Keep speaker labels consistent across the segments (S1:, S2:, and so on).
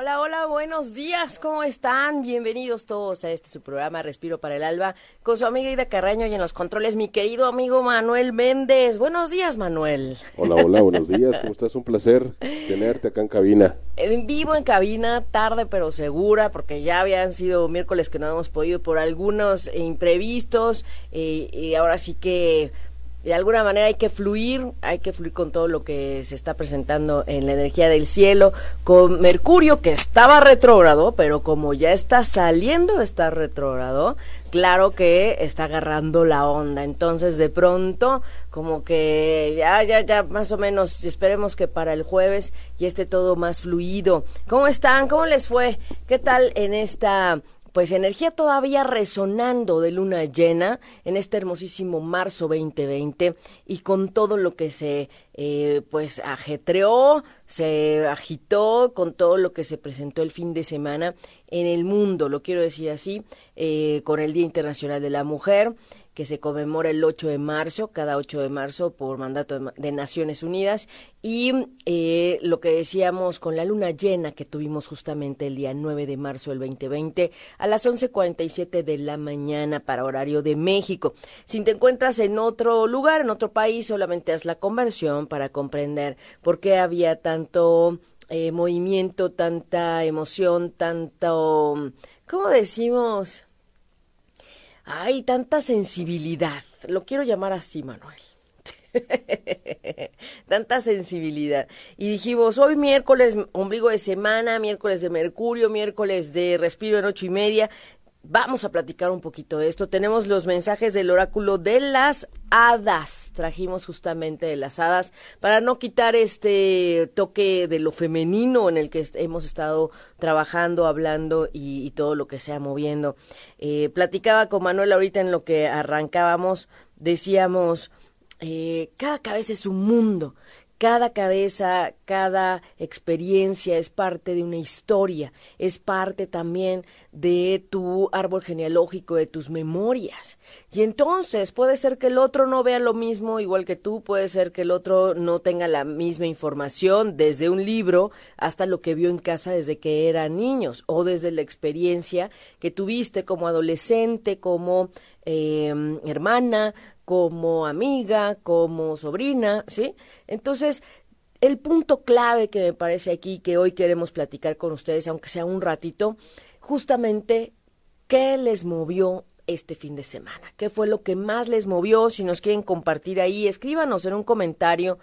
S1: Hola, hola, buenos días, ¿cómo están? Bienvenidos todos a este su programa Respiro para el Alba con su amiga Ida Carraño y en los controles mi querido amigo Manuel Méndez. Buenos días, Manuel.
S2: Hola, hola, buenos días, ¿cómo estás? Un placer tenerte acá en cabina.
S1: En vivo en cabina, tarde pero segura, porque ya habían sido miércoles que no hemos podido por algunos imprevistos eh, y ahora sí que de alguna manera hay que fluir, hay que fluir con todo lo que se está presentando en la energía del cielo, con Mercurio que estaba retrógrado, pero como ya está saliendo, está retrógrado, claro que está agarrando la onda. Entonces, de pronto, como que ya, ya, ya, más o menos, esperemos que para el jueves ya esté todo más fluido. ¿Cómo están? ¿Cómo les fue? ¿Qué tal en esta pues energía todavía resonando de luna llena en este hermosísimo marzo 2020 y con todo lo que se eh, pues ajetreó, se agitó con todo lo que se presentó el fin de semana en el mundo, lo quiero decir así, eh, con el Día Internacional de la Mujer, que se conmemora el 8 de marzo, cada 8 de marzo por mandato de Naciones Unidas, y eh, lo que decíamos con la luna llena que tuvimos justamente el día 9 de marzo del 2020 a las 11.47 de la mañana para horario de México. Si te encuentras en otro lugar, en otro país, solamente haz la conversión para comprender por qué había tanto eh, movimiento, tanta emoción, tanto, ¿cómo decimos? Hay tanta sensibilidad. Lo quiero llamar así, Manuel. Tanta sensibilidad. Y dijimos, hoy miércoles, ombligo de semana, miércoles de Mercurio, miércoles de respiro en ocho y media. Vamos a platicar un poquito de esto. Tenemos los mensajes del oráculo de las hadas. Trajimos justamente de las hadas para no quitar este toque de lo femenino en el que hemos estado trabajando, hablando y, todo lo que sea moviendo. Eh, platicaba con Manuel ahorita en lo que arrancábamos. Decíamos, eh, cada cabeza es un mundo cada cabeza, cada experiencia es parte de una historia, es parte también de tu árbol genealógico, de tus memorias. Y entonces puede ser que el otro no vea lo mismo igual que tú, puede ser que el otro no tenga la misma información desde un libro hasta lo que vio en casa desde que eran niños o desde la experiencia que tuviste como adolescente, como eh, hermana, como amiga, como sobrina, ¿sí? Entonces, el punto clave que me parece aquí, que hoy queremos platicar con ustedes, aunque sea un ratito, justamente, ¿qué les movió este fin de semana? ¿Qué fue lo que más les movió? Si nos quieren compartir ahí, escríbanos en un comentario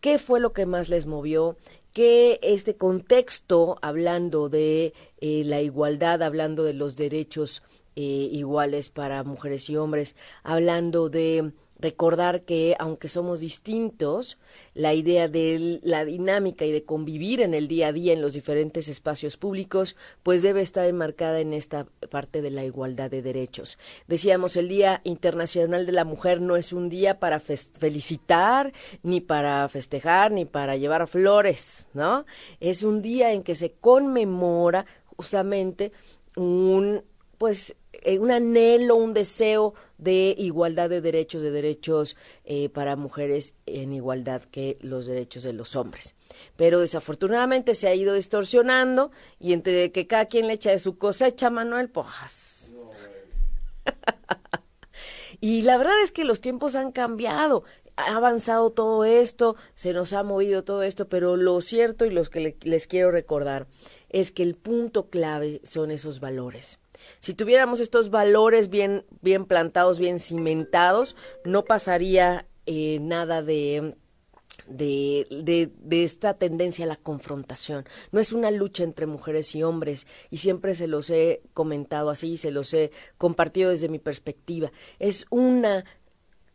S1: qué fue lo que más les movió, que este contexto, hablando de eh, la igualdad, hablando de los derechos eh, iguales para mujeres y hombres, hablando de recordar que aunque somos distintos, la idea de la dinámica y de convivir en el día a día en los diferentes espacios públicos, pues debe estar enmarcada en esta parte de la igualdad de derechos. Decíamos, el Día Internacional de la Mujer no es un día para felicitar, ni para festejar, ni para llevar flores, ¿no? Es un día en que se conmemora justamente un pues un anhelo, un deseo de igualdad de derechos, de derechos eh, para mujeres en igualdad que los derechos de los hombres. Pero desafortunadamente se ha ido distorsionando y entre que cada quien le echa de su cosecha, Manuel, pues... y la verdad es que los tiempos han cambiado ha avanzado todo esto, se nos ha movido todo esto, pero lo cierto y los que les quiero recordar es que el punto clave son esos valores. Si tuviéramos estos valores bien, bien plantados, bien cimentados, no pasaría eh, nada de de, de, de, esta tendencia a la confrontación. No es una lucha entre mujeres y hombres, y siempre se los he comentado así, se los he compartido desde mi perspectiva. Es una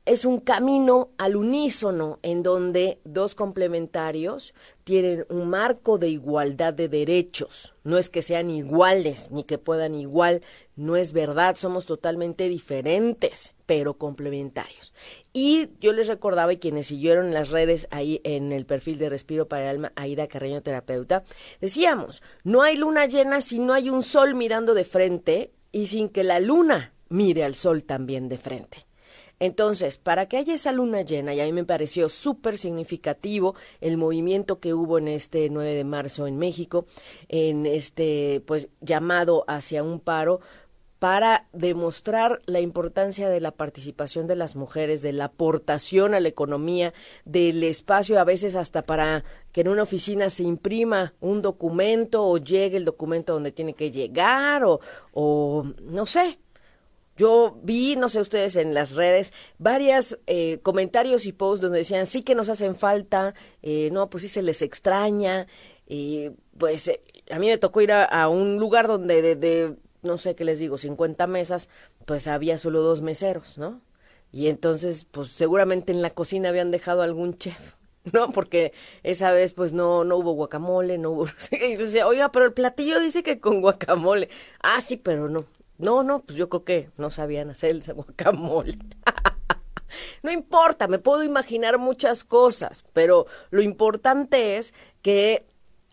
S1: es un camino al unísono en donde dos complementarios tienen un marco de igualdad de derechos. No es que sean iguales ni que puedan igual, no es verdad, somos totalmente diferentes, pero complementarios. Y yo les recordaba, y quienes siguieron las redes ahí en el perfil de Respiro para el Alma, Aida Carreño Terapeuta, decíamos, no hay luna llena si no hay un sol mirando de frente y sin que la luna mire al sol también de frente. Entonces, para que haya esa luna llena, y a mí me pareció súper significativo el movimiento que hubo en este 9 de marzo en México, en este, pues, llamado hacia un paro, para demostrar la importancia de la participación de las mujeres, de la aportación a la economía, del espacio a veces hasta para que en una oficina se imprima un documento o llegue el documento donde tiene que llegar o, o no sé, yo vi, no sé ustedes en las redes, varios eh, comentarios y posts donde decían, sí que nos hacen falta, eh, no, pues sí se les extraña. Y pues eh, a mí me tocó ir a, un lugar donde de, no sé qué les digo, 50 mesas, pues había solo dos meseros, ¿no? Y entonces, pues seguramente en la cocina habían dejado algún chef. ¿no? Porque esa vez pues no, no hubo guacamole, no hubo... Entonces, oiga, pero el platillo dice que con guacamole. Ah, sí, pero no. No, no, pues yo creo que no sabían hacer el guacamole. no importa, me puedo imaginar muchas cosas, pero lo importante es que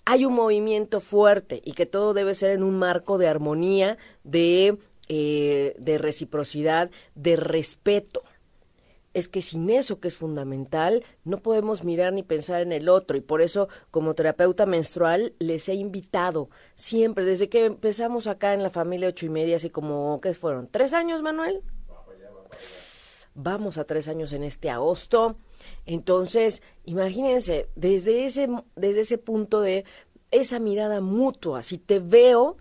S1: hay un movimiento fuerte y que todo debe ser en un marco de armonía, de, eh, de reciprocidad, de respeto es que sin eso que es fundamental, no podemos mirar ni pensar en el otro. Y por eso, como terapeuta menstrual, les he invitado siempre, desde que empezamos acá en la familia ocho y media, así como, ¿qué fueron? ¿Tres años, Manuel? Vamos a tres años en este agosto. Entonces, imagínense, desde ese, desde ese punto de esa mirada mutua, si te veo,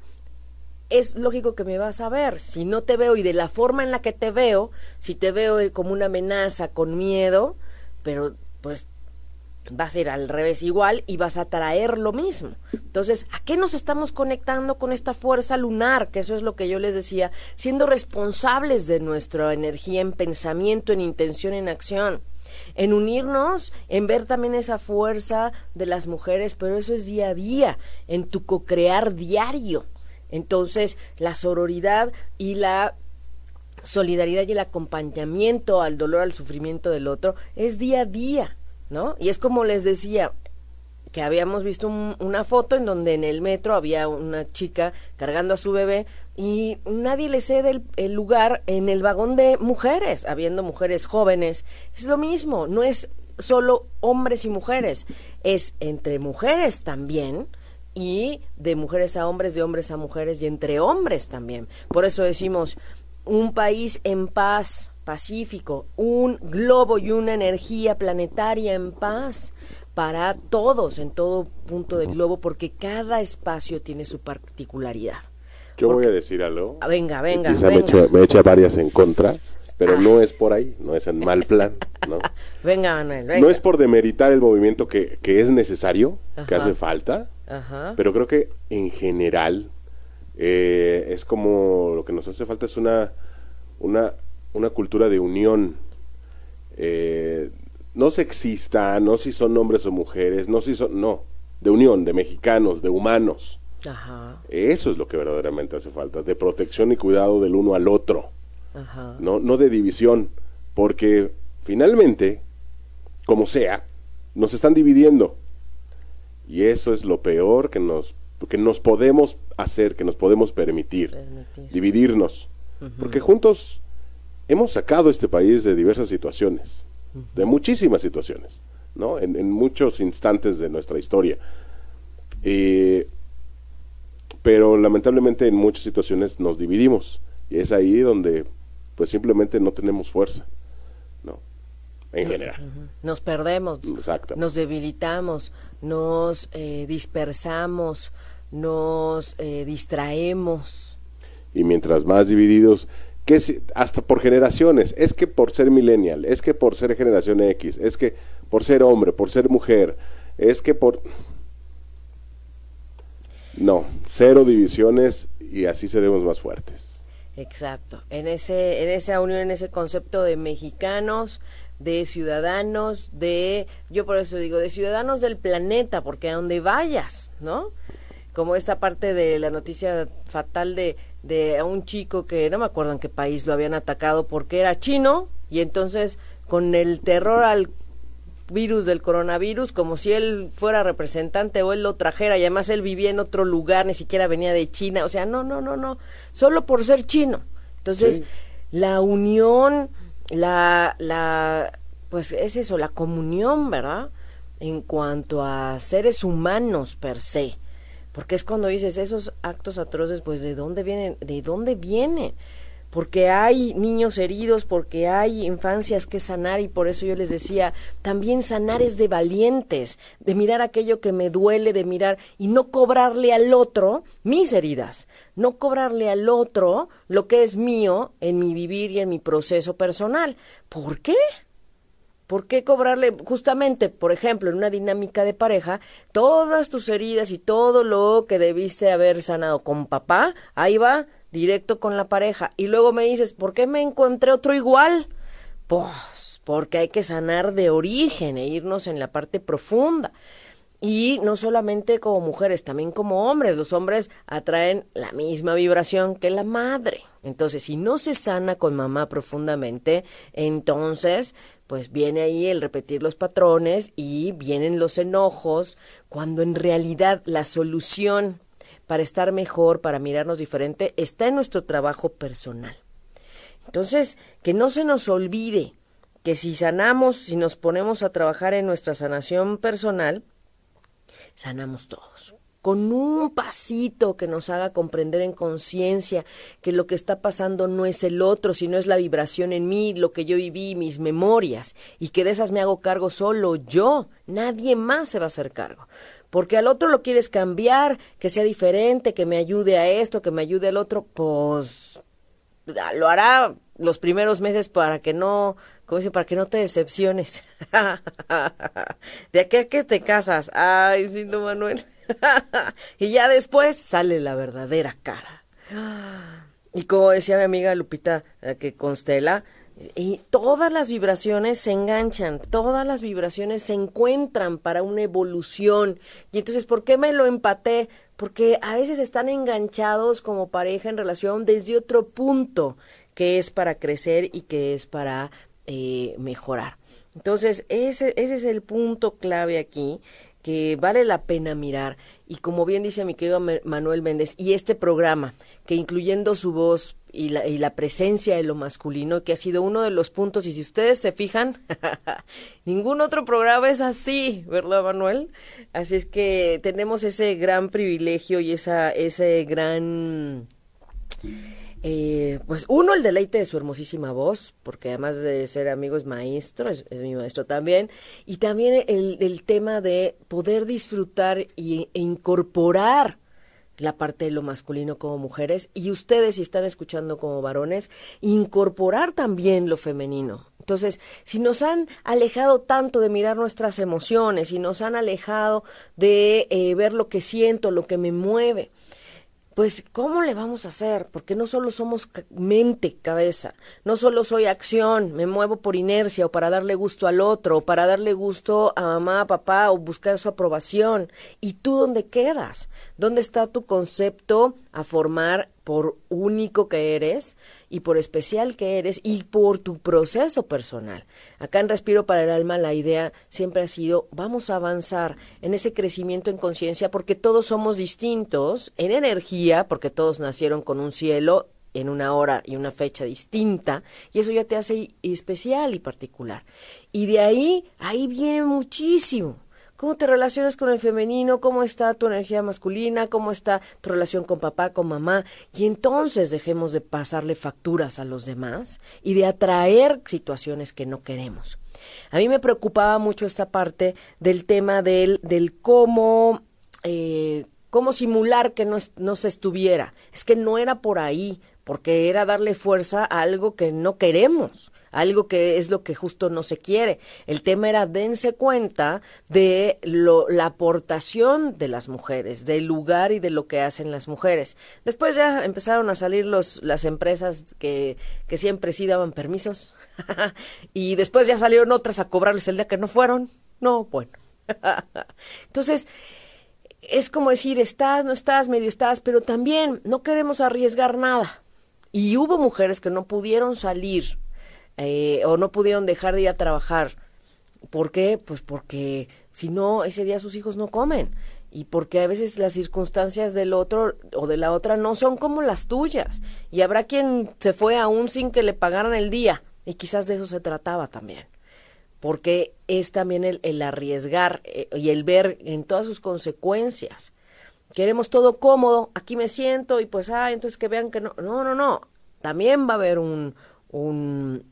S1: es lógico que me vas a ver. Si no te veo y de la forma en la que te veo, si te veo como una amenaza, con miedo, pero pues vas a ir al revés igual y vas a traer lo mismo. Entonces, ¿a qué nos estamos conectando con esta fuerza lunar? Que eso es lo que yo les decía, siendo responsables de nuestra energía en pensamiento, en intención, en acción. En unirnos, en ver también esa fuerza de las mujeres, pero eso es día a día, en tu co-crear diario. Entonces, la sororidad y la solidaridad y el acompañamiento al dolor, al sufrimiento del otro, es día a día, ¿no? Y es como les decía, que habíamos visto una foto en donde en el metro había una chica cargando a su bebé y nadie le cede el, el, lugar en el vagón de mujeres, habiendo mujeres jóvenes. Es lo mismo, no es solo hombres y mujeres, es entre mujeres también y de mujeres a hombres, de hombres a mujeres y entre hombres también. Por eso decimos un país en paz, pacífico, un globo y una energía planetaria en paz para todos en todo punto del globo, porque cada espacio tiene su particularidad.
S2: Yo voy a decir algo.
S1: Ah, venga, venga.
S2: Quizá Me, echa, varias en contra, pero ah. no es por ahí, no es en mal plan. ¿no?
S1: venga, Manuel, venga.
S2: No es por demeritar el movimiento que, que es necesario, que hace falta, pero creo que en general eh, es como lo que nos hace falta es una, una, una cultura de unión. Eh, no sexista, no si son hombres o mujeres, no si son, no, de unión, de mexicanos, de humanos. Eso es lo que verdaderamente hace falta, de protección y cuidado del uno al otro, No, no de división, porque finalmente, como sea, nos están dividiendo. Y eso es lo peor que nos, que nos podemos hacer, que nos podemos permitir, dividirnos. Porque juntos hemos sacado este país de diversas situaciones, de muchísimas situaciones, ¿no? En, muchos instantes de nuestra historia. pero lamentablemente en muchas situaciones nos dividimos. Y es ahí donde pues simplemente no tenemos fuerza en general.
S1: Nos perdemos, nos debilitamos, nos eh, dispersamos, nos eh, distraemos.
S2: Y mientras más divididos, que hasta por generaciones, es que por ser millennial, es que por ser generación X, es que por ser hombre, por ser mujer, es que por... No, cero divisiones y así seremos más fuertes.
S1: Exacto. En ese, en esa unión, en ese concepto de mexicanos, de ciudadanos, de, yo por eso digo, de ciudadanos del planeta, porque a donde vayas, ¿no? Como esta parte de la noticia fatal de, de un chico que no me acuerdo en qué país lo habían atacado porque era chino y entonces con el terror al virus del coronavirus como si él fuera representante o él lo trajera y además él vivía en otro lugar, ni siquiera venía de China, o sea, no, no, no, no, solo por ser chino. Entonces, la unión, la, la, pues es eso, la comunión, ¿verdad? En cuanto a seres humanos per se. Porque es cuando dices esos actos atroces, pues de dónde vienen, de dónde vienen porque hay niños heridos, porque hay infancias que sanar y por eso yo les decía, también sanar es de valientes, de mirar aquello que me duele, de mirar y no cobrarle al otro mis heridas, no cobrarle al otro lo que es mío en mi vivir y en mi proceso personal. ¿Por qué? ¿Por qué cobrarle justamente, por ejemplo, en una dinámica de pareja, todas tus heridas y todo lo que debiste haber sanado con papá? Ahí va directo con la pareja. Y luego me dices, ¿por qué me encontré otro igual? Pues porque hay que sanar de origen e irnos en la parte profunda. Y no solamente como mujeres, también como hombres. Los hombres atraen la misma vibración que la madre. Entonces, si no se sana con mamá profundamente, entonces, pues viene ahí el repetir los patrones y vienen los enojos, cuando en realidad la solución para estar mejor, para mirarnos diferente, está en nuestro trabajo personal. Entonces, que no se nos olvide que si sanamos, si nos ponemos a trabajar en nuestra sanación personal, sanamos todos. Con un pasito que nos haga comprender en conciencia que lo que está pasando no es el otro, sino es la vibración en mí, lo que yo viví, mis memorias, y que de esas me hago cargo solo yo, nadie más se va a hacer cargo porque al otro lo quieres cambiar, que sea diferente, que me ayude a esto, que me ayude al otro, pues lo hará los primeros meses para que no, ¿cómo dice? Para que no te decepciones. de aquí a que te casas. Ay, sí, no, Manuel. y ya después sale la verdadera cara. y como decía mi amiga Lupita, que constela, y todas las vibraciones se enganchan, todas las vibraciones se encuentran para una evolución. Y entonces, ¿por qué me lo empaté? Porque a veces están enganchados como pareja en relación desde otro punto, que es para crecer y que es para eh, mejorar. Entonces, ese, ese es el punto clave aquí que vale la pena mirar. Y como bien dice mi querido Manuel Méndez, y este programa, que incluyendo su voz y la, y la presencia de lo masculino, que ha sido uno de los puntos, y si ustedes se fijan, ningún otro programa es así, ¿verdad, Manuel? Así es que tenemos ese gran privilegio y esa, ese gran... Eh, pues uno, el deleite de su hermosísima voz, porque además de ser amigo es maestro, es, mi maestro también, y también el, tema de poder disfrutar y, e incorporar la parte de lo masculino como mujeres y ustedes si están escuchando como varones, incorporar también lo femenino. Entonces, si nos han alejado tanto de mirar nuestras emociones, y nos han alejado de eh, ver lo que siento, lo que me mueve, pues ¿cómo le vamos a hacer? Porque no solo somos mente, cabeza, no solo soy acción, me muevo por inercia o para darle gusto al otro, o para darle gusto a mamá, a papá o buscar su aprobación. ¿Y tú dónde quedas? ¿Dónde está tu concepto a formar por único que eres y por especial que eres y por tu proceso personal. Acá en Respiro para el Alma la idea siempre ha sido vamos a avanzar en ese crecimiento en conciencia porque todos somos distintos en energía, porque todos nacieron con un cielo en una hora y una fecha distinta, y eso ya te hace especial y particular. Y de ahí, ahí viene muchísimo cómo te relacionas con el femenino, cómo está tu energía masculina, cómo está tu relación con papá, con mamá, y entonces dejemos de pasarle facturas a los demás y de atraer situaciones que no queremos. A mí me preocupaba mucho esta parte del tema del, del cómo, eh, cómo simular que no, no se estuviera. Es que no era por ahí, porque era darle fuerza a algo que no queremos algo que es lo que justo no se quiere. El tema era dense cuenta de lo, la aportación de las mujeres, del lugar y de lo que hacen las mujeres. Después ya empezaron a salir los, las empresas que, que siempre sí daban permisos y después ya salieron otras a cobrarles el día que no fueron. No, bueno. Entonces, es como decir, estás, no estás, medio estás, pero también no queremos arriesgar nada. Y hubo mujeres que no pudieron salir eh, o no pudieron dejar de ir a trabajar. ¿Por qué? Pues porque si no, ese día sus hijos no comen. Y porque a veces las circunstancias del otro o de la otra no son como las tuyas. Y habrá quien se fue aún sin que le pagaran el día. Y quizás de eso se trataba también. Porque es también el, el arriesgar eh, y el ver en todas sus consecuencias. Queremos todo cómodo, aquí me siento y pues, ah, entonces que vean que no. No, no, no. También va a haber un, un,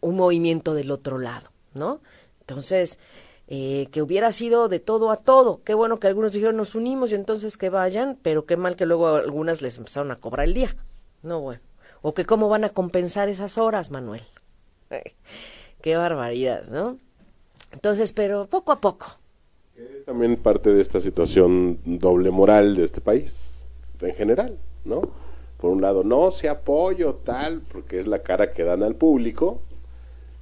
S1: un movimiento del otro lado, ¿no? Entonces, eh, que hubiera sido de todo a todo. Qué bueno que algunos dijeron nos unimos y entonces que vayan, pero qué mal que luego algunas les empezaron a cobrar el día. No, bueno. O que cómo van a compensar esas horas, Manuel. qué barbaridad, ¿no? Entonces, pero poco a poco.
S2: Es también parte de esta situación doble moral de este país, en general, ¿no? Por un lado, no se apoyo tal, porque es la cara que dan al público,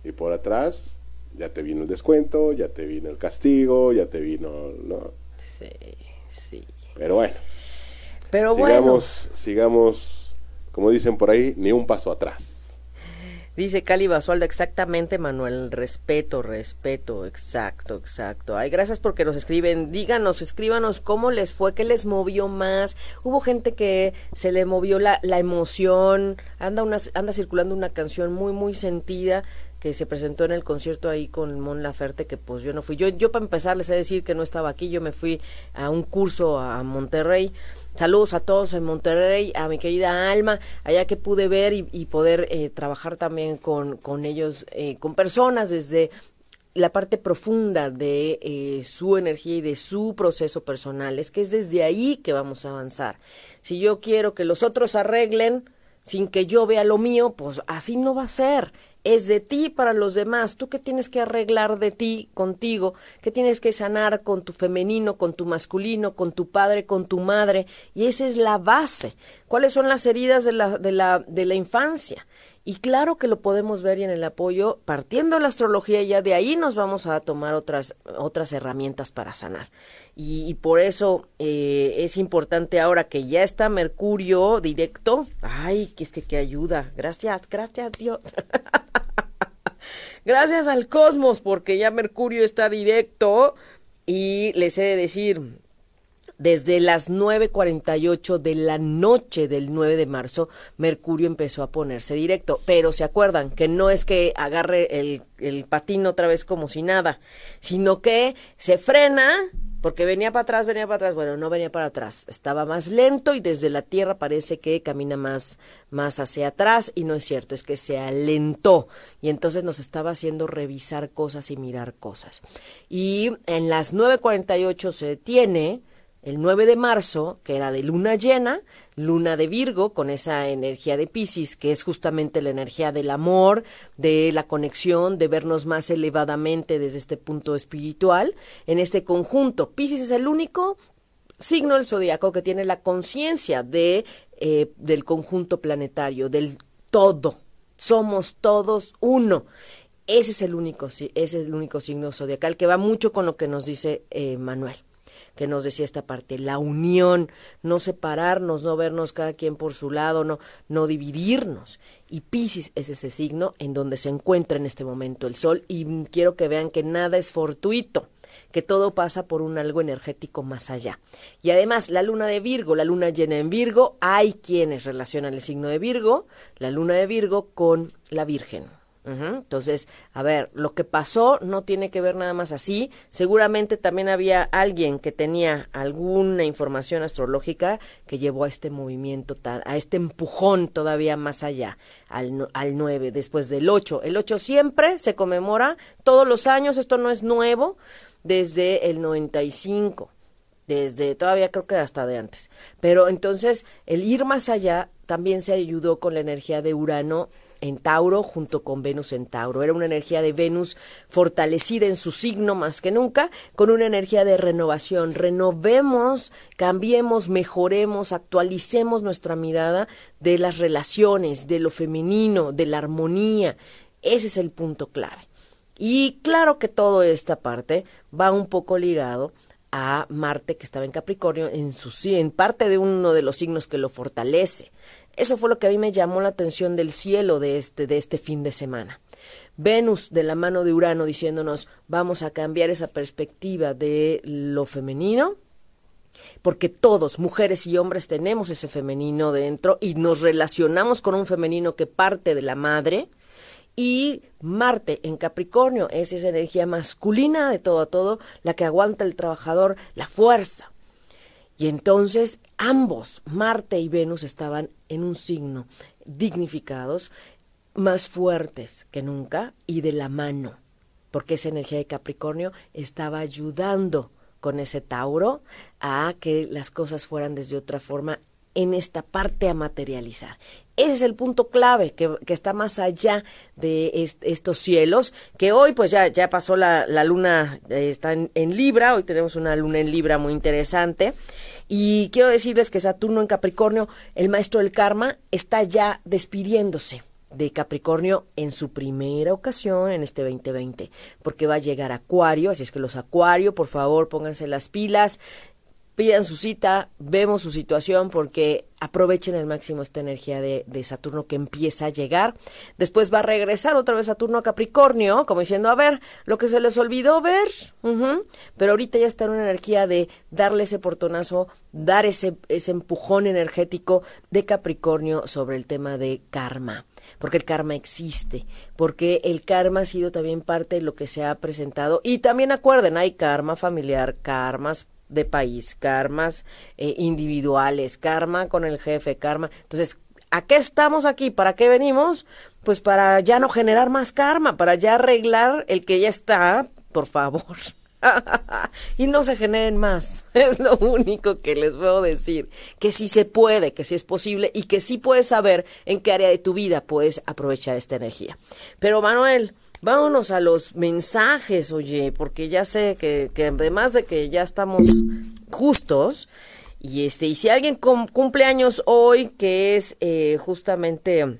S2: y por atrás ya te vino el descuento, ya te vino el castigo, ya te vino, ¿no?
S1: Sí, sí.
S2: Pero bueno.
S1: Pero
S2: sigamos, sigamos, como dicen por ahí, ni un paso atrás.
S1: Dice Cali Basualdo, exactamente, Manuel, respeto, respeto, exacto, exacto. Ay, gracias porque nos escriben, díganos, escríbanos cómo les fue, qué les movió más. Hubo gente que se le movió la, la emoción, anda, una, anda circulando una canción muy, muy sentida que se presentó en el concierto ahí con Mon Laferte, que pues yo no fui. Yo, yo para empezar les he de decir que no estaba aquí, yo me fui a un curso a Monterrey. Saludos a todos en Monterrey, a mi querida Alma, allá que pude ver y, poder eh, trabajar también con, con ellos, eh, con personas desde la parte profunda de eh, su energía y de su proceso personal. Es que es desde ahí que vamos a avanzar. Si yo quiero que los otros arreglen sin que yo vea lo mío, pues así no va a ser es de ti para los demás. Tú que tienes que arreglar de ti contigo, que tienes que sanar con tu femenino, con tu masculino, con tu padre, con tu madre. Y esa es la base. ¿Cuáles son las heridas de la, de la, de la infancia? Y claro que lo podemos ver y en el apoyo, partiendo de la astrología, ya de ahí nos vamos a tomar otras, otras herramientas para sanar. Y, por eso eh, es importante ahora que ya está Mercurio directo. Ay, que es que, que ayuda. Gracias, gracias Dios. gracias al cosmos, porque ya Mercurio está directo. Y les he de decir, desde las 9.48 de la noche del 9 de marzo, Mercurio empezó a ponerse directo. Pero se acuerdan que no es que agarre el, el patín otra vez como si nada, sino que se frena porque venía para atrás, venía para atrás, bueno, no venía para atrás, estaba más lento y desde la Tierra parece que camina más, más hacia atrás. Y no es cierto, es que se alentó. Y entonces nos estaba haciendo revisar cosas y mirar cosas. Y en las 9.48 se detiene, el 9 de marzo, que era de luna llena, luna de Virgo, con esa energía de Pisces, que es justamente la energía del amor, de la conexión, de vernos más elevadamente desde este punto espiritual. En este conjunto, Pisces es el único signo del zodiaco que tiene la conciencia de, eh, del conjunto planetario, del todo. Somos todos uno. Ese es el único, ese es el único signo zodiacal que va mucho con lo que nos dice eh, Manuel que nos decía esta parte, la unión, no separarnos, no vernos cada quien por su lado, no, no dividirnos. Y Pisces es ese signo en donde se encuentra en este momento el Sol y quiero que vean que nada es fortuito que todo pasa por un algo energético más allá. Y además, la luna de Virgo, la luna llena en Virgo, hay quienes relacionan el signo de Virgo, la luna de Virgo, con la Virgen. Entonces, a ver, lo que pasó no tiene que ver nada más así. Seguramente también había alguien que tenía alguna información astrológica que llevó a este movimiento, a este empujón todavía más allá, al, al 9, después del 8. El 8 siempre se conmemora todos los años, esto no es nuevo, desde el 95 desde todavía creo que hasta de antes. Pero entonces el ir más allá también se ayudó con la energía de Urano en Tauro junto con Venus en Tauro. Era una energía de Venus fortalecida en su signo más que nunca, con una energía de renovación. Renovemos, cambiemos, mejoremos, actualicemos nuestra mirada de las relaciones, de lo femenino, de la armonía. Ese es el punto clave. Y claro que toda esta parte va un poco ligado a Marte que estaba en Capricornio en su en parte de uno de los signos que lo fortalece. Eso fue lo que a mí me llamó la atención del cielo de este, de este fin de semana. Venus de la mano de Urano diciéndonos vamos a cambiar esa perspectiva de lo femenino, porque todos, mujeres y hombres, tenemos ese femenino dentro y nos relacionamos con un femenino que parte de la madre. Y Marte en Capricornio es esa energía masculina de todo a todo, la que aguanta el trabajador, la fuerza. Y entonces ambos, Marte y Venus, estaban en un signo dignificados, más fuertes que nunca y de la mano, porque esa energía de Capricornio estaba ayudando con ese Tauro a que las cosas fueran desde otra forma en esta parte a materializar. Ese es el punto clave que, está más allá de estos cielos, que hoy pues ya, ya pasó la, luna, eh, está en, en, Libra, hoy tenemos una luna en Libra muy interesante. Y quiero decirles que Saturno en Capricornio, el maestro del karma, está ya despidiéndose de Capricornio en su primera ocasión en este 2020, porque va a llegar Acuario, así es que los Acuario, por favor, pónganse las pilas, pidan su cita, vemos su situación porque aprovechen al máximo esta energía de, Saturno que empieza a llegar. Después va a regresar otra vez Saturno a Capricornio, como diciendo, a ver, lo que se les olvidó ver, pero ahorita ya está en una energía de darle ese portonazo, dar ese, ese empujón energético de Capricornio sobre el tema de karma porque el karma existe, porque el karma ha sido también parte de lo que se ha presentado. Y también acuerden, hay karma familiar, karmas de país, karmas eh, individuales, karma con el jefe, karma. Entonces, ¿a qué estamos aquí? ¿Para qué venimos? Pues para ya no generar más karma, para ya arreglar el que ya está, por favor. y no se generen más. Es lo único que les puedo decir. Que sí se puede, que sí es posible y que sí puedes saber en qué área de tu vida puedes aprovechar esta energía. Pero Manuel, vámonos a los mensajes, oye, porque ya sé que, que además de que ya estamos justos, y este, y si alguien cumple años hoy, que es eh, justamente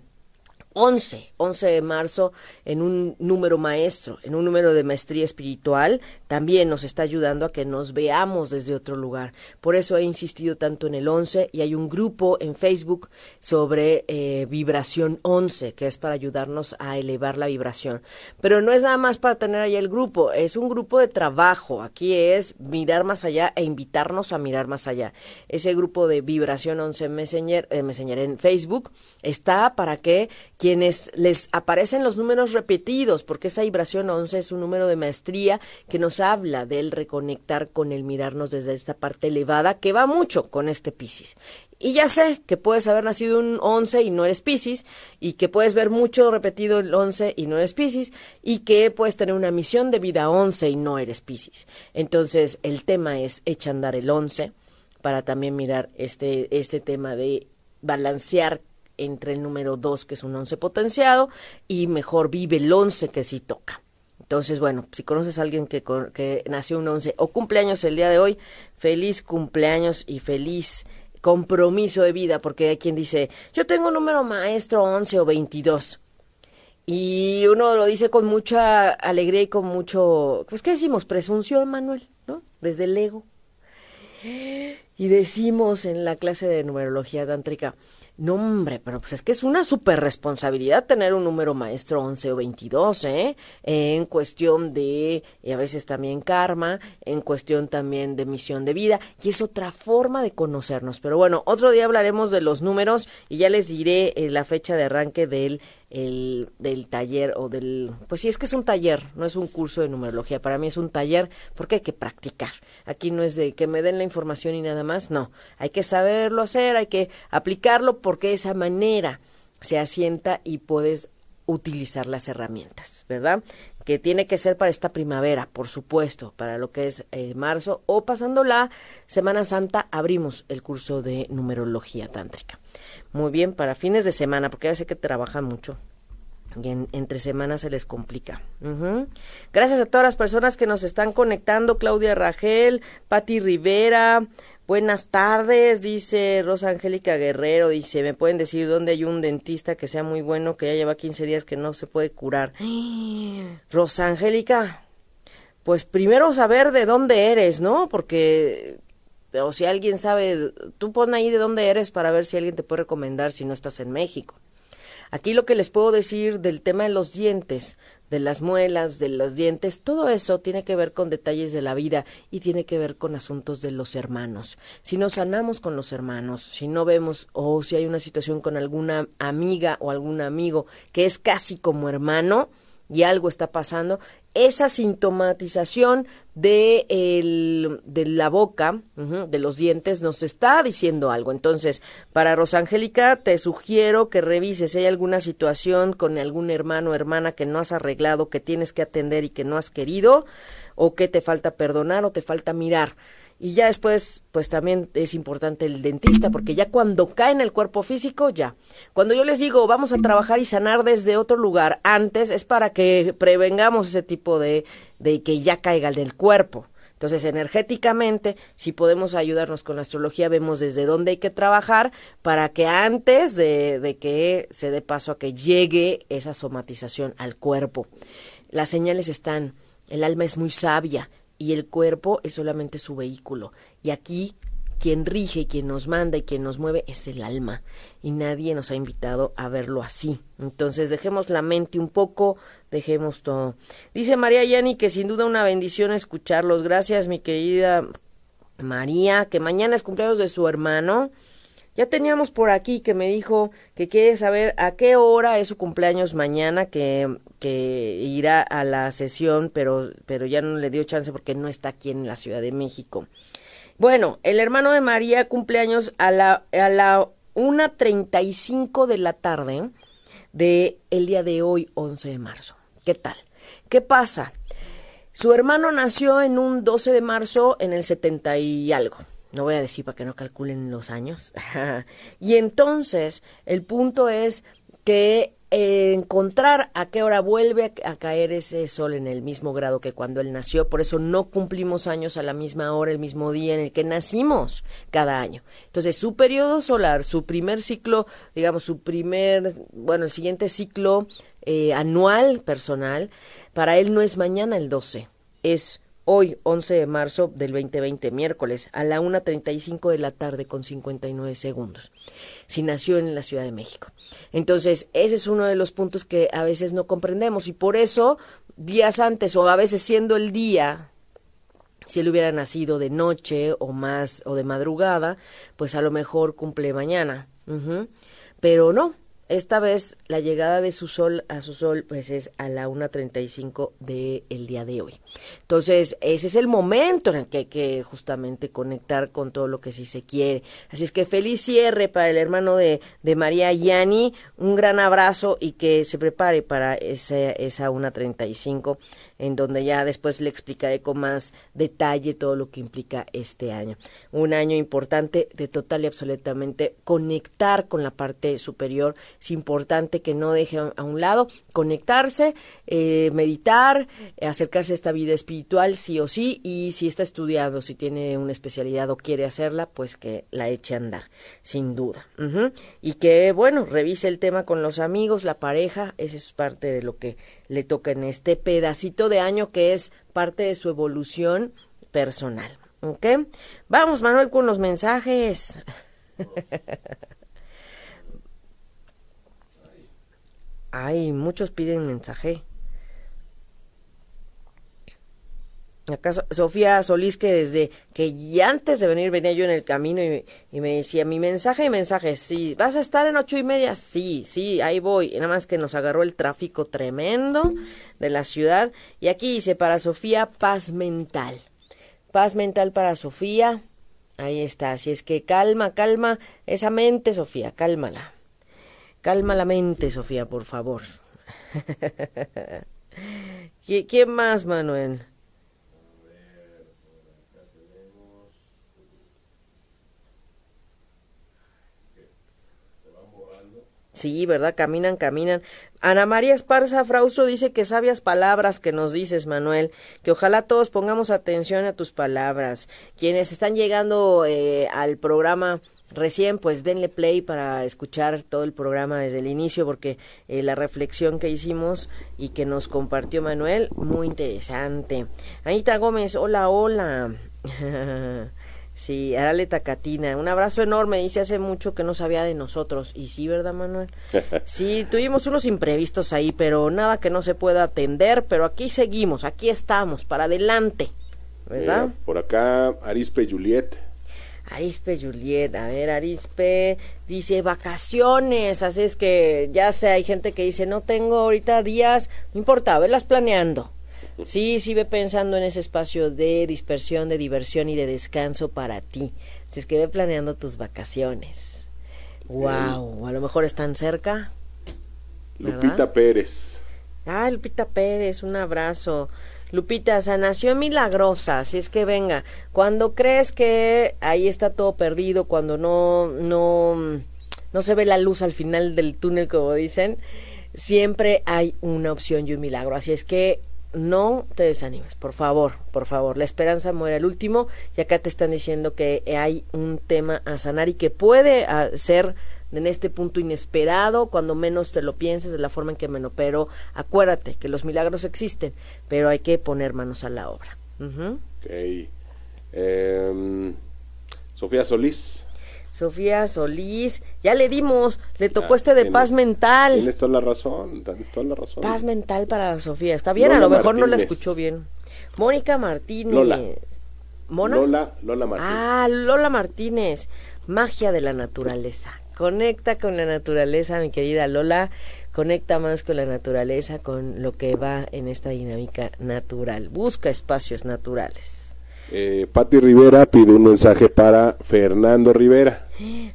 S1: 11, 11 de marzo, en un número maestro, en un número de maestría espiritual, también nos está ayudando a que nos veamos desde otro lugar. Por eso he insistido tanto en el 11 y hay un grupo en Facebook sobre eh, vibración 11, que es para ayudarnos a elevar la vibración. Pero no es nada más para tener ahí el grupo, es un grupo de trabajo. Aquí es mirar más allá e invitarnos a mirar más allá. Ese grupo de vibración 11 Messenger, eh, Messenger en Facebook está para que quienes les aparecen los números repetidos, porque esa vibración 11 es un número de maestría que nos habla del reconectar con el mirarnos desde esta parte elevada que va mucho con este Piscis. Y ya sé que puedes haber nacido un 11 y no eres Piscis, y que puedes ver mucho repetido el 11 y no eres Piscis, y que puedes tener una misión de vida 11 y no eres Piscis. Entonces, el tema es echa andar el 11 para también mirar este, este tema de balancear entre el número 2, que es un 11 potenciado, y mejor vive el 11 que sí toca. Entonces, bueno, si conoces a alguien que, que nació un 11 o cumpleaños el día de hoy, feliz cumpleaños y feliz compromiso de vida, porque hay quien dice, yo tengo un número maestro 11 o 22. Y uno lo dice con mucha alegría y con mucho, pues, ¿qué decimos? Presunción, Manuel, ¿no? Desde el ego. Y decimos en la clase de numerología dántrica, no, hombre, pero pues es que es una super responsabilidad tener un número maestro 11 o 22, ¿eh? En cuestión de, y a veces también karma, en cuestión también de misión de vida, y es otra forma de conocernos. Pero bueno, otro día hablaremos de los números y ya les diré eh, la fecha de arranque del el, del taller o del... Pues sí, es que es un taller, no es un curso de numerología. Para mí es un taller porque hay que practicar. Aquí no es de que me den la información y nada más, no. Hay que saberlo hacer, hay que aplicarlo porque de esa manera se asienta y puedes utilizar las herramientas, ¿verdad? Que tiene que ser para esta primavera, por supuesto, para lo que es eh, marzo o pasando la Semana Santa abrimos el curso de numerología tántrica. Muy bien, para fines de semana, porque ya sé que trabajan mucho. Y entre semanas se les complica. Gracias a todas las personas que nos están conectando. Claudia Ragel, Patti Rivera, Buenas tardes, dice Rosa Angélica Guerrero, dice, ¿me pueden decir dónde hay un dentista que sea muy bueno, que ya lleva 15 días que no se puede curar? Rosa Angélica, pues primero saber de dónde eres, ¿no? Porque, o si alguien sabe, tú pon ahí de dónde eres para ver si alguien te puede recomendar si no estás en México. Aquí lo que les puedo decir del tema de los dientes, de las muelas, de los dientes, todo eso tiene que ver con detalles de la vida y tiene que ver con asuntos de los hermanos. Si nos sanamos con los hermanos, si no vemos o si hay una situación con alguna amiga o algún amigo que es casi como hermano, y algo está pasando, esa sintomatización de, el, de la boca, de los dientes, nos está diciendo algo. Entonces, para Rosangélica, te sugiero que revises si hay alguna situación con algún hermano o hermana que no has arreglado, que tienes que atender y que no has querido, o que te falta perdonar o te falta mirar. Y ya después, pues también es importante el dentista, porque ya cuando cae en el cuerpo físico, ya. Cuando yo les digo, vamos a trabajar y sanar desde otro lugar antes, es para que prevengamos ese tipo de, de que ya caiga en el cuerpo. Entonces, energéticamente, si podemos ayudarnos con la astrología, vemos desde dónde hay que trabajar para que antes de, de que se dé paso a que llegue esa somatización al cuerpo. Las señales están, el alma es muy sabia, y el cuerpo es solamente su vehículo. Y aquí quien rige, quien nos manda y quien nos mueve es el alma. Y nadie nos ha invitado a verlo así. Entonces dejemos la mente un poco, dejemos todo. Dice María Yani que sin duda una bendición escucharlos. Gracias mi querida María, que mañana es cumpleaños de su hermano. Ya teníamos por aquí que me dijo que quiere saber a qué hora es su cumpleaños mañana, que, irá a la sesión, pero, pero ya no le dio chance porque no está aquí en la Ciudad de México. Bueno, el hermano de María cumpleaños a la, a la 1.35 de la tarde de el día de hoy, 11 de marzo. ¿Qué tal? ¿Qué pasa? Su hermano nació en un 12 de marzo en el 70 y algo. No voy a decir para que no calculen los años. y entonces el punto es que encontrar a qué hora vuelve a, caer ese sol en el mismo grado que cuando él nació. Por eso no cumplimos años a la misma hora, el mismo día en el que nacimos cada año. Entonces su periodo solar, su primer ciclo, digamos, su primer, bueno, el siguiente ciclo eh, anual personal, para él no es mañana el 12, es hoy 11 de marzo del 2020, miércoles, a la 1.35 de la tarde con 59 segundos, si nació en la Ciudad de México. Entonces, ese es uno de los puntos que a veces no comprendemos y por eso, días antes o a veces siendo el día, si él hubiera nacido de noche o más o de madrugada, pues a lo mejor cumple mañana. Pero no, esta vez la llegada de su sol a su sol pues es a la 1.35 del el día de hoy. Entonces ese es el momento en el que hay que justamente conectar con todo lo que sí se quiere. Así es que feliz cierre para el hermano de, de María Yani, un gran abrazo y que se prepare para esa, esa 1.35 en donde ya después le explicaré con más detalle todo lo que implica este año. Un año importante de total y absolutamente conectar con la parte superior. Es importante que no deje a un lado, conectarse, eh, meditar, acercarse a esta vida espiritual sí o sí y si está estudiando, si tiene una especialidad o quiere hacerla, pues que la eche a andar, sin duda. Y que, bueno, revise el tema con los amigos, la pareja, esa es parte de lo que le toca en este pedacito de año que es parte de su evolución personal. ¿Ok? Vamos, Manuel, con los mensajes. Ay, muchos piden mensaje. Acá Sofía Solís, que desde que ya antes de venir venía yo en el camino y, me decía, mi mensaje y mensaje, sí, ¿vas a estar en ocho y media? Sí, sí, ahí voy. nada más que nos agarró el tráfico tremendo de la ciudad. Y aquí dice, para Sofía, paz mental. Paz mental para Sofía. Ahí está, así es que calma, calma esa mente, Sofía, cálmala. Calma la mente, Sofía, por favor. ¿Quién más, Manuel? Sí, ¿verdad? Caminan, caminan. Ana María Esparza Frausto dice que sabias palabras que nos dices, Manuel, que ojalá todos pongamos atención a tus palabras. Quienes están llegando eh, al programa recién, pues denle play para escuchar todo el programa desde el inicio, porque eh, la reflexión que hicimos y que nos compartió Manuel, muy interesante. Anita Gómez, hola, hola. Sí, Arale Tacatina, un abrazo enorme. Dice hace mucho que no sabía de nosotros. Y sí, ¿verdad, Manuel? Sí, tuvimos unos imprevistos ahí, pero nada que no se pueda atender. Pero aquí seguimos, aquí estamos, para adelante. ¿Verdad?
S2: por acá, Arispe Juliet.
S1: Arispe Juliet, a ver, Arispe dice vacaciones, así es que ya sé, hay gente que dice no tengo ahorita días, no importa, verlas planeando. Sí, sí ve pensando en ese espacio de dispersión, de diversión y de descanso para ti. Si es que ve planeando tus vacaciones. Wow, a lo mejor están cerca.
S2: Lupita Pérez.
S1: Ah, Lupita Pérez, un abrazo. Lupita, sanación milagrosa, así es que venga, cuando crees que ahí está todo perdido, cuando no, no, no se ve la luz al final del túnel, como dicen, siempre hay una opción y un milagro. Así es que no te desanimes, por favor, por favor. La esperanza muere al último y acá te están diciendo que hay un tema a sanar y que puede ah, ser en este punto inesperado, cuando menos te lo pienses, de la forma en que me pero acuérdate que los milagros existen, pero hay que poner manos a la obra.
S2: Em, Sofía Solís.
S1: Sofía Solís, ya le dimos, le tocó este de paz mental.
S2: Tienes toda la razón, tienes toda la razón.
S1: Paz mental para Sofía, está bien, a lo mejor no la escuchó bien. Mónica Martínez.
S2: Lola. Lola, Lola Martínez.
S1: Ah, Lola Martínez, magia de la naturaleza. Conecta con la naturaleza, mi querida Lola. Conecta más con la naturaleza, con lo que va en esta dinámica natural. Busca espacios naturales.
S2: Eh, Patti Rivera pide un mensaje para Fernando Rivera.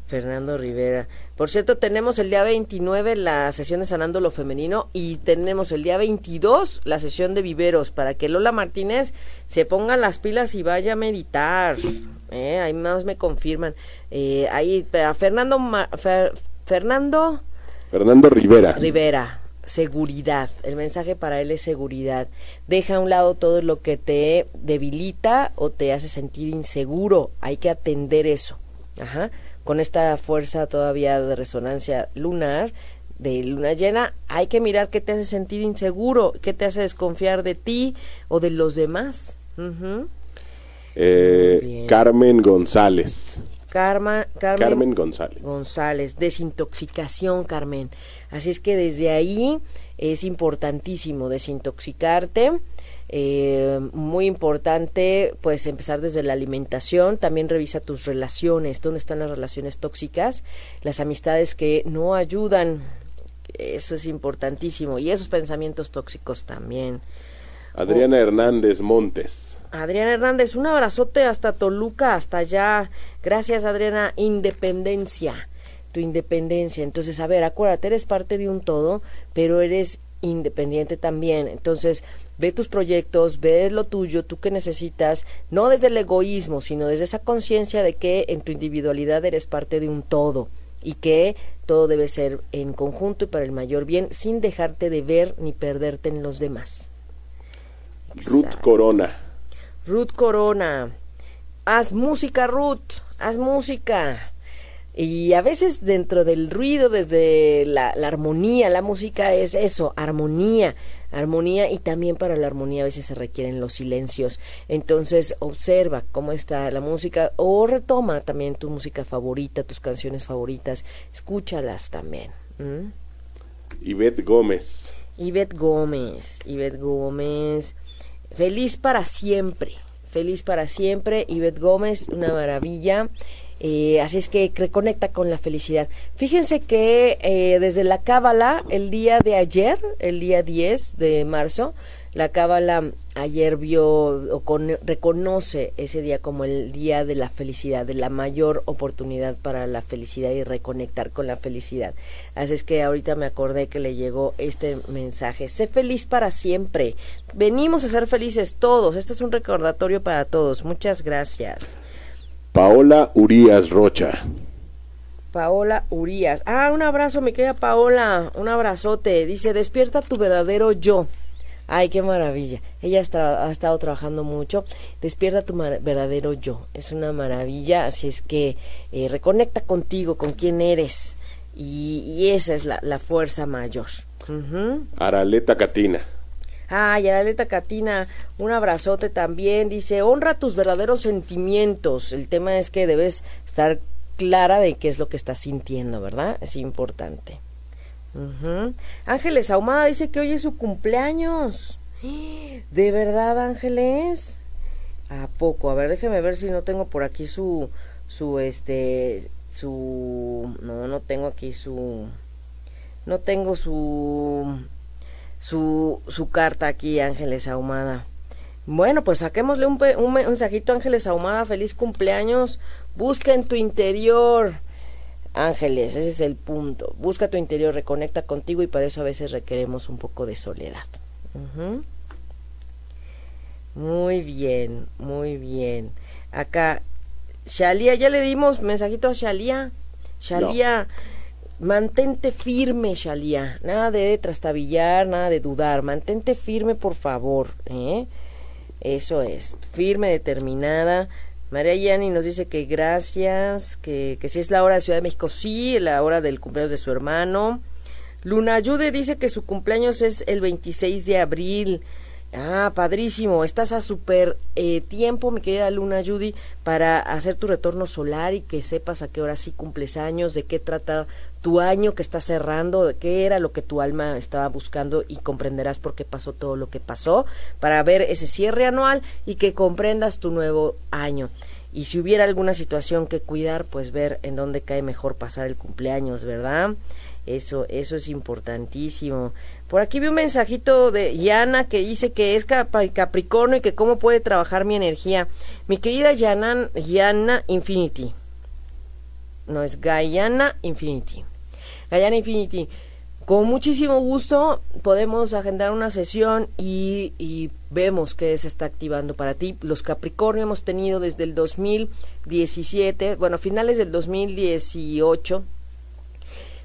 S1: Fernando Rivera. Por cierto, tenemos el día 29 la sesión de Sanando lo Femenino y tenemos el día 22 la sesión de Viveros para que Lola Martínez se ponga las pilas y vaya a meditar. Eh, ahí más me confirman. Eh, ahí, Fernando, Fernando.
S2: Fernando Rivera.
S1: Rivera seguridad. El mensaje para él es seguridad. Deja a un lado todo lo que te debilita o te hace sentir inseguro. Hay que atender eso. Ajá. Con esta fuerza todavía de resonancia lunar, de luna llena, hay que mirar qué te hace sentir inseguro, qué te hace desconfiar de ti o de los demás.
S2: Eh, Carmen González.
S1: Carmen,
S2: Carmen González.
S1: González, desintoxicación, Carmen. Así es que desde ahí es importantísimo desintoxicarte. Eh, muy importante pues empezar desde la alimentación también revisa tus relaciones dónde están las relaciones tóxicas las amistades que no ayudan eso es importantísimo y esos pensamientos tóxicos también
S2: Adriana Hernández Montes
S1: Adriana Hernández, un abrazote hasta Toluca, hasta allá. Gracias, Adriana. Independencia, tu independencia. Entonces, a ver, acuérdate, eres parte de un todo, pero eres independiente también. Entonces, ve tus proyectos, ve lo tuyo, tú que necesitas, no desde el egoísmo, sino desde esa conciencia de que en tu individualidad eres parte de un todo y que todo debe ser en conjunto y para el mayor bien, sin dejarte de ver ni perderte en los demás.
S2: Ruth Corona.
S1: Ruth Corona. Haz música, Ruth, haz música. Y a veces dentro del ruido, desde la, armonía, la música es eso, armonía, armonía y también para la armonía a veces se requieren los silencios. Entonces observa cómo está la música o retoma también tu música favorita, tus canciones favoritas, escúchalas también.
S2: Ivette Gómez.
S1: Ivette Gómez, Ivette Gómez. Feliz para siempre, feliz para siempre. Ivette Gómez, una maravilla. Eh, así es que reconecta con la felicidad. Fíjense que eh, desde la Cábala, el día de ayer, el día 10 de marzo, La Cábala ayer vio o reconoce ese día como el día de la felicidad, de la mayor oportunidad para la felicidad y reconectar con la felicidad. Así es que ahorita me acordé que le llegó este mensaje. Sé feliz para siempre. Venimos a ser felices todos. Este es un recordatorio para todos. Muchas gracias.
S2: Paola Urias Rocha.
S1: Paola Urias. Ah, un abrazo, mi querida Paola. Un abrazote. Dice, despierta tu verdadero yo. Ay, qué maravilla. Ella ha estado trabajando mucho. Despierta tu verdadero yo. Es una maravilla. Así es que eh, reconecta contigo, con quién eres. Y, esa es la, fuerza mayor.
S2: Araleta Catina.
S1: Ay, Araleta Catina, un abrazote también. Dice, honra tus verdaderos sentimientos. El tema es que debes estar clara de qué es lo que estás sintiendo, ¿verdad? Es importante. Ángeles Ahumada dice que hoy es su cumpleaños. ¿De verdad, Ángeles? ¿A poco? A ver, déjeme ver si no tengo por aquí su, su, este, su, no, no tengo aquí su, no tengo su, su, su carta aquí, Ángeles Ahumada. Bueno, pues saquémosle un, un mensajito, Ángeles Ahumada, feliz cumpleaños. Busca en tu interior Ángeles, ese es el punto. Busca tu interior, reconecta contigo y para eso a veces requeremos un poco de soledad. Muy bien, muy bien. Acá, Shalia, ya le dimos mensajito a Shalia. Shalia, mantente firme, Shalia. Nada de trastabillar, nada de dudar. Mantente firme, por favor. ¿eh? Eso es, firme, determinada. María Yani nos dice que gracias, que, que si es la hora de Ciudad de México, sí, la hora del cumpleaños de su hermano. Luna Ayude dice que su cumpleaños es el 26 de abril. Ah, padrísimo. Estás a súper eh, tiempo, mi querida Luna Judy, para hacer tu retorno solar y que sepas a qué hora sí cumples años, de qué trata tu año que está cerrando, qué era lo que tu alma estaba buscando y comprenderás por qué pasó todo lo que pasó, para ver ese cierre anual y que comprendas tu nuevo año. Y si hubiera alguna situación que cuidar, pues ver en dónde cae mejor pasar el cumpleaños, ¿verdad? Eso, eso es importantísimo. Por aquí vi un mensajito de Yana que dice que es Capricornio y que cómo puede trabajar mi energía. Mi querida Yana, Yana Infinity. No es Guyana Infinity. Guyana Infinity. Con muchísimo gusto podemos agendar una sesión y, y, vemos qué se está activando para ti. Los Capricornio hemos tenido desde el 2017, bueno, finales del 2018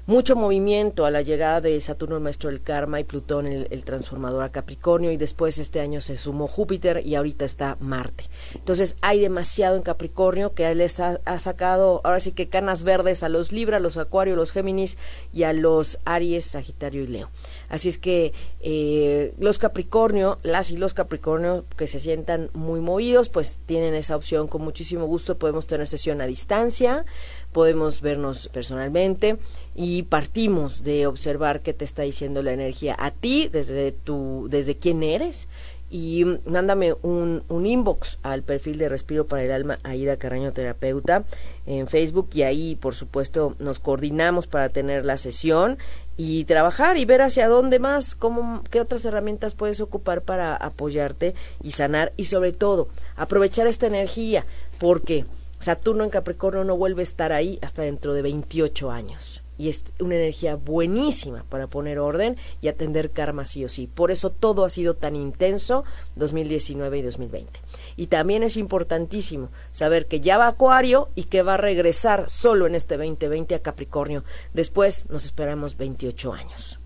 S1: mucho movimiento a la llegada de Saturno, el maestro del karma, y Plutón, el, transformador a Capricornio, y después este año se sumó Júpiter y ahorita está Marte. Entonces hay demasiado en Capricornio que él ha, sacado, ahora sí que canas verdes a los Libra, a los Acuario, los Géminis y a los Aries, Sagitario y Leo. Así es que eh, los Capricornio, las y los Capricornio que se sientan muy movidos, pues tienen esa opción con muchísimo gusto. Podemos tener sesión a distancia, podemos vernos personalmente y partimos de observar qué te está diciendo la energía a ti desde tu desde quién eres y mándame un, un, inbox al perfil de Respiro para el Alma Aida Carraño Terapeuta en Facebook y ahí por supuesto nos coordinamos para tener la sesión y trabajar y ver hacia dónde más, cómo, qué otras herramientas puedes ocupar para apoyarte y sanar y sobre todo aprovechar esta energía porque Saturno en Capricornio no vuelve a estar ahí hasta dentro de 28 años. Y es una energía buenísima para poner orden y atender karma sí o sí. Por eso todo ha sido tan intenso 2019 y 2020. Y también es importantísimo saber que ya va Acuario y que va a regresar solo en este 2020 a Capricornio. Después nos esperamos 28 años.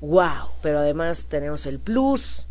S1: ¡Wow! Pero además tenemos el plus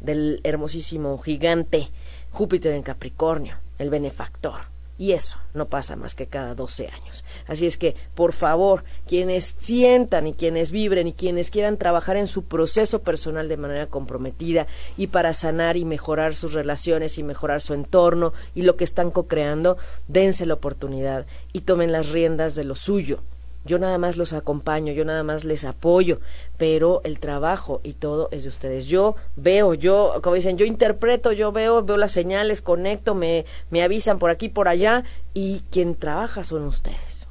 S1: del hermosísimo gigante Júpiter en Capricornio, el benefactor y eso no pasa más que cada 12 años. Así es que, por favor, quienes sientan y quienes vibren y quienes quieran trabajar en su proceso personal de manera comprometida y para sanar y mejorar sus relaciones y mejorar su entorno y lo que están co-creando, dense la oportunidad y tomen las riendas de lo suyo yo nada más los acompaño, yo nada más les apoyo, pero el trabajo y todo es de ustedes. Yo veo, yo, como dicen, yo interpreto, yo veo, veo las señales, conecto, me, me avisan por aquí, por allá, y quien trabaja son ustedes.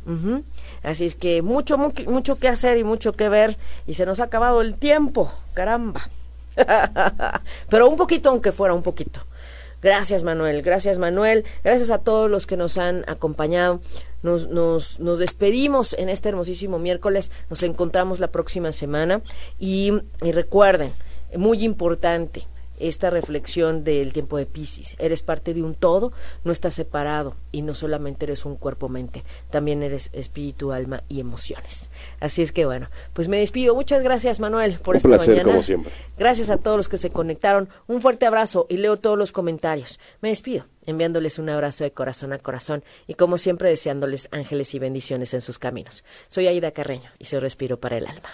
S1: Así es que mucho, mucho que hacer y mucho que ver, y se nos ha acabado el tiempo, caramba. Pero un poquito, aunque fuera un poquito. Gracias Manuel, gracias Manuel, gracias a todos los que nos han acompañado. Nos, nos, nos despedimos en este hermosísimo miércoles, nos encontramos la próxima semana. Y, y recuerden, muy importante, esta reflexión del tiempo de Pisces. Eres parte de un todo, no estás separado y no solamente eres un cuerpo-mente, también eres espíritu, alma y emociones. Así es que bueno, pues me despido. Muchas gracias Manuel por esta mañana.
S2: Como siempre.
S1: Gracias a todos los que se conectaron. Un fuerte abrazo y leo todos los comentarios. Me despido enviándoles un abrazo de corazón a corazón y como siempre deseándoles ángeles y bendiciones en sus caminos. Soy Aida Carreño y soy Respiro para el Alma.